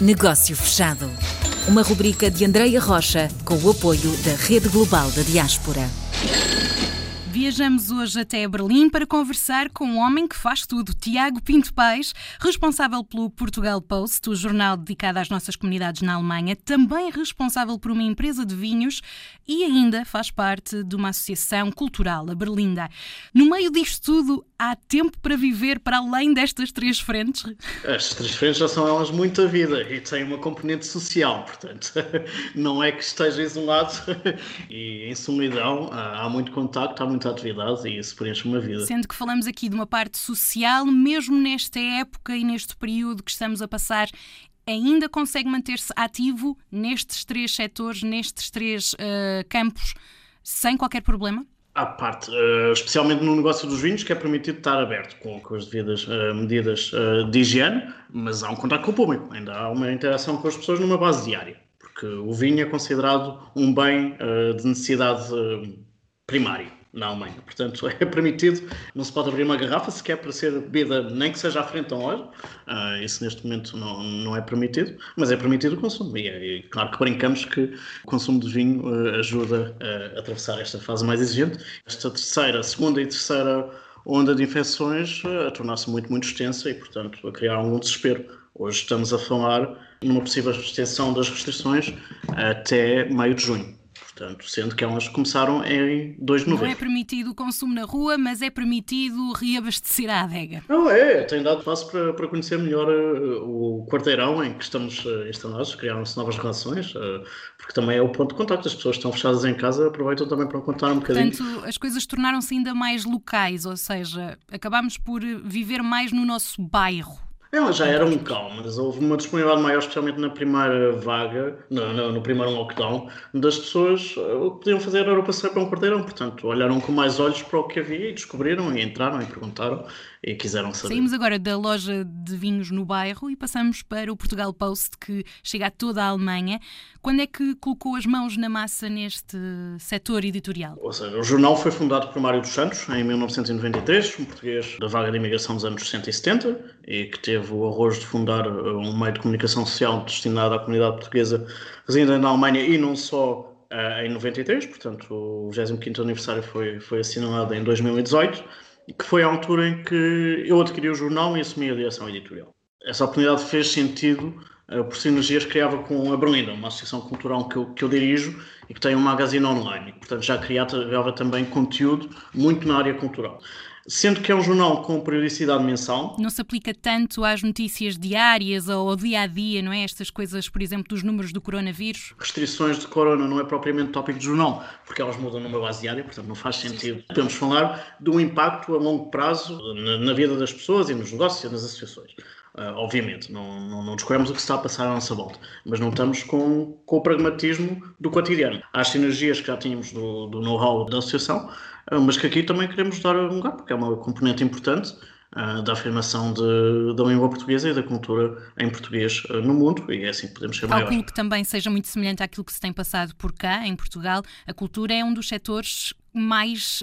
Negócio Fechado. Uma rubrica de Andreia Rocha com o apoio da Rede Global da Diaspora. Viajamos hoje até Berlim para conversar com um homem que faz tudo, Tiago Pinto Pais, responsável pelo Portugal Post, o jornal dedicado às nossas comunidades na Alemanha, também responsável por uma empresa de vinhos e ainda faz parte de uma associação cultural, a Berlinda. No meio disto tudo, há tempo para viver para além destas três frentes? Estas três frentes já são elas muita vida e têm uma componente social, portanto, não é que esteja isolado e em solidão, há muito contacto, há muita atividade e isso preenche uma vida. Sendo que falamos aqui de uma parte social, mesmo nesta época e neste período que estamos a passar, ainda consegue manter-se ativo nestes três setores, nestes três uh, campos, sem qualquer problema? À parte, uh, especialmente no negócio dos vinhos, que é permitido estar aberto com, com as devidas uh, medidas de higiene, mas há um contato com o público, ainda há uma interação com as pessoas numa base diária, porque o vinho é considerado um bem de necessidade primária na Alemanha. Portanto, é permitido, não se pode abrir uma garrafa sequer para ser bebida, nem que seja à frente da loja. Uh, isso neste momento não, não é permitido, mas é permitido o consumo. E, é, e claro que brincamos que o consumo de vinho uh, ajuda a atravessar esta fase mais exigente. Esta terceira, segunda e terceira onda de infecções uh, a tornar-se muito, muito extensa e, portanto, a criar algum desespero. Hoje estamos a falar numa possível extensão das restrições até meio de junho. Portanto, sendo que elas começaram em 2 de novembro. Não é permitido o consumo na rua, mas é permitido reabastecer a adega. Não, é, tem dado passo para, para conhecer melhor uh, o quarteirão em que estamos instalados, criaram-se novas relações, uh, porque também é o ponto de contato. As pessoas que estão fechadas em casa aproveitam também para contar um bocadinho. Portanto, as coisas tornaram-se ainda mais locais, ou seja, acabamos por viver mais no nosso bairro ela já era um calmo, mas houve uma disponibilidade maior, especialmente na primeira vaga, no, no, no primeiro lockdown, das pessoas eh, o que podiam fazer era passar para um quarteirão. Portanto, olharam com mais olhos para o que havia e descobriram e entraram e perguntaram e quiseram saber. Saímos agora da loja de vinhos no bairro e passamos para o Portugal Post, que chega a toda a Alemanha. Quando é que colocou as mãos na massa neste setor editorial? Ou seja, o jornal foi fundado por Mário dos Santos em 1993, um português da vaga de imigração dos anos 60 e 70, que teve o arrojo de fundar uh, um meio de comunicação social destinado à comunidade portuguesa residente na Alemanha e não só uh, em 93, portanto o 25º aniversário foi, foi assinalado em 2018 que foi a altura em que eu adquiri o jornal e assumi a direção editorial. Essa oportunidade fez sentido uh, por sinergias que criava com a Berlinda, uma associação cultural que eu, que eu dirijo e que tem um magazine online. E, portanto, já criava também conteúdo muito na área cultural sendo que é um jornal com periodicidade mensal. Não se aplica tanto às notícias diárias ou ao dia a dia, não é? Estas coisas, por exemplo, dos números do coronavírus. Restrições de corona não é propriamente tópico de jornal, porque elas mudam numa base diária, portanto não faz sentido. Podemos falar do impacto a longo prazo na, na vida das pessoas e nos negócios e nas associações. Uh, obviamente, não, não, não, descobrimos o que se está a passar à nossa volta, mas não estamos com, com o pragmatismo do cotidiano. Há as sinergias que já tínhamos do, do know-how da associação, uh, mas que aqui também queremos dar um lugar, porque é uma componente importante uh, da afirmação de, da língua portuguesa e da cultura em português no mundo, e é assim que podemos ser maiores. Calculo que também seja muito semelhante àquilo que se tem passado por cá, em Portugal. A cultura é um dos setores mais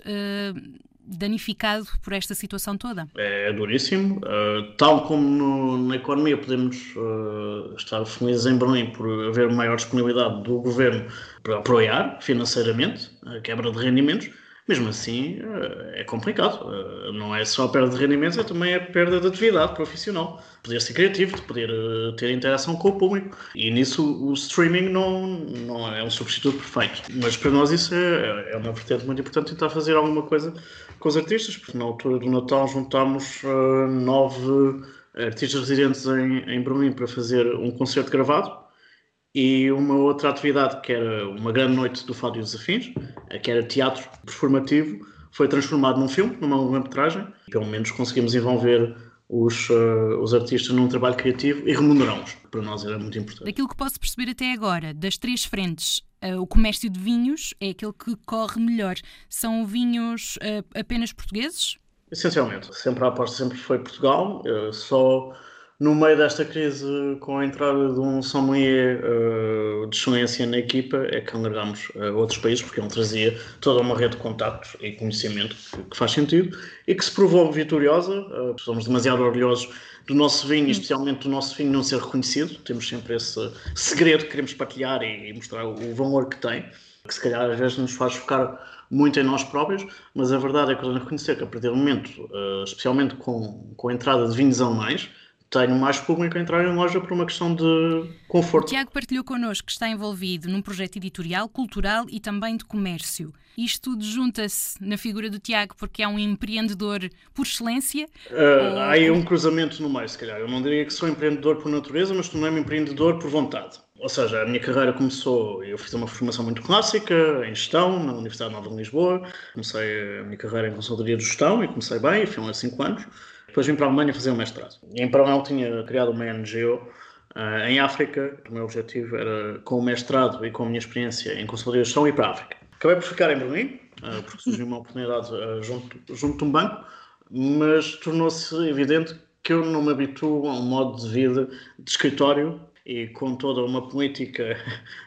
danificado por esta situação toda. É, duríssimo. Uh, tal como no, na economia podemos uh, estar felizes em Berlim por haver maior disponibilidade do governo para apoiar financeiramente a quebra de rendimentos, mesmo assim é complicado. Não é só a perda de rendimentos, é também a perda de atividade profissional. Poder ser criativo, de poder ter interação com o público. E nisso o streaming não, não é um substituto perfeito. Mas para nós isso é, é uma vertente muito importante tentar fazer alguma coisa com os artistas, porque na altura do Natal juntámos uh, nove artistas residentes em, em Berlim para fazer um concerto gravado e uma outra atividade que era uma grande noite do Fado e os Afins, que era teatro performativo, foi transformado num filme, numa longa-metragem. Pelo menos conseguimos envolver os, uh, os artistas num trabalho criativo e remunerá-los. Para nós era muito importante. Daquilo que posso perceber até agora, das três frentes, uh, o comércio de vinhos é aquele que corre melhor. São vinhos uh, apenas portugueses? Essencialmente. Sempre a aposta sempre foi Portugal. só no meio desta crise, com a entrada de um sommelier uh, de excelência na equipa, é que agregámos a outros países, porque ele trazia toda uma rede de contactos e conhecimento que, que faz sentido e que se provou vitoriosa. Uh, somos demasiado orgulhosos do nosso vinho, especialmente do nosso vinho não ser reconhecido. Temos sempre esse segredo que queremos partilhar e, e mostrar o, o valor que tem, que se calhar às vezes nos faz focar muito em nós próprios, mas a verdade é que podemos reconhecer que a partir do momento, uh, especialmente com, com a entrada de vinhos alemães, tenho mais público a entrar em loja por uma questão de conforto. O Tiago partilhou connosco que está envolvido num projeto editorial, cultural e também de comércio. Isto tudo junta-se na figura do Tiago porque é um empreendedor por excelência? Uh, ou... Há aí um cruzamento no meio, se calhar. Eu não diria que sou empreendedor por natureza, mas tornei-me empreendedor por vontade. Ou seja, a minha carreira começou, eu fiz uma formação muito clássica em gestão na Universidade Nova de Lisboa. Comecei a minha carreira em consultoria de gestão e comecei bem, fui há 5 anos. Depois vim para a Alemanha fazer um mestrado. Em paralelo tinha criado uma NGO uh, eh, em África. O meu objetivo era, com o mestrado e com a minha experiência em gestão, ir para a África. Acabei por ficar em Berlim, uh, porque surgiu uma oportunidade uh, junto, junto de um banco, mas tornou-se evidente que eu não me habituo a um modo de vida de escritório e com toda uma política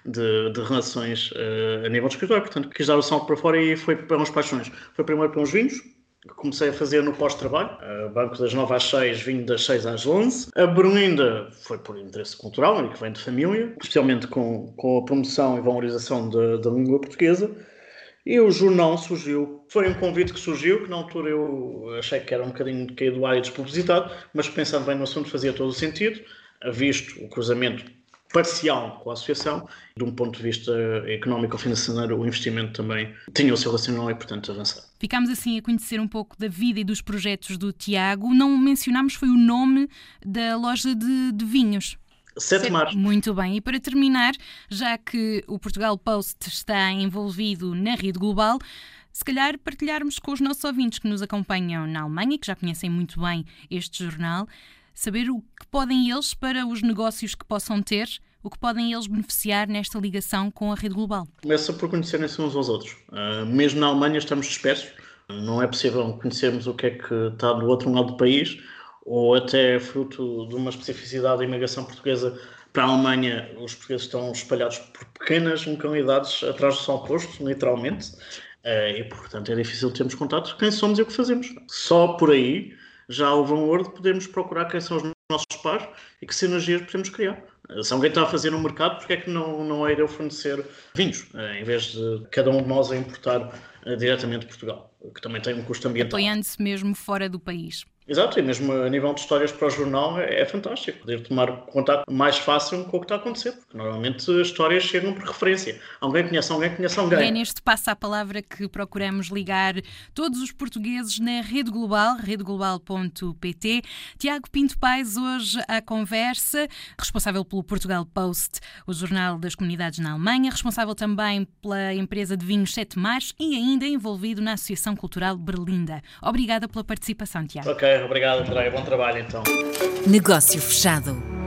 de, de relações uh, a nível de escritório. Portanto, quis dar o salto para fora e foi para umas paixões. Foi primeiro para uns vinhos, que comecei a fazer no pós-trabalho, banco das 9 às 6, vinho das 6 às 11. A Berlinda foi por interesse cultural, e que vem de família, especialmente com, com a promoção e valorização da, da língua portuguesa. E o jornal surgiu, foi um convite que surgiu, que na altura eu achei que era um bocadinho caído do ar e despropositado, mas pensando bem no assunto fazia todo o sentido, visto o cruzamento parcial com a associação. De um ponto de vista económico ou financeiro, o investimento também tinha o seu racional e, portanto, avançar. Ficámos assim a conhecer um pouco da vida e dos projetos do Tiago. Não mencionámos foi o nome da loja de, de vinhos. Sete Mares. Muito bem. E para terminar, já que o Portugal Post está envolvido na rede global, se calhar partilharmos com os nossos ouvintes que nos acompanham na Alemanha, que já conhecem muito bem este jornal, saber o que podem eles para os negócios que possam ter, o que podem eles beneficiar nesta ligação com a rede global. Começa por conhecerem-se uns aos outros. Uh, mesmo na Alemanha estamos dispersos, não é possível conhecermos o que é que está do outro lado do país, ou até fruto de uma especificidade da imigração portuguesa para a Alemanha, os portugueses estão espalhados por pequenas localidades atrás do sol posto, literalmente, uh, e portanto é difícil termos contato quem somos e o que fazemos. Só por aí já o valor de podermos procurar quem são os nossos pares e que sinergias podemos criar. Se alguém está a fazer no mercado, porque é que não, não é eu fornecer vinhos, eh, em vez de cada um de nós a importar eh, diretamente de Portugal, que também tem um custo ambiental. Apoiando-se mesmo fora do país. Exato, e mesmo a nível de histórias para o jornal é, é fantástico poder tomar contato mais fácil com o que está a acontecer, porque normalmente as histórias chegam por referência. Alguém conhece alguém, conhece alguém. E é neste passo à palavra que procuramos ligar todos os portugueses na rede global, redeglobal.pt. Tiago Pinto Pais, hoje à conversa, responsável pelo Portugal Post, o jornal das comunidades na Alemanha, responsável também pela empresa de vinhos Sete Mares e ainda envolvido na Associação Cultural Berlinda. Obrigada pela participação, Tiago. Ok, obrigado, André. Bom trabalho então. Negócio fechado.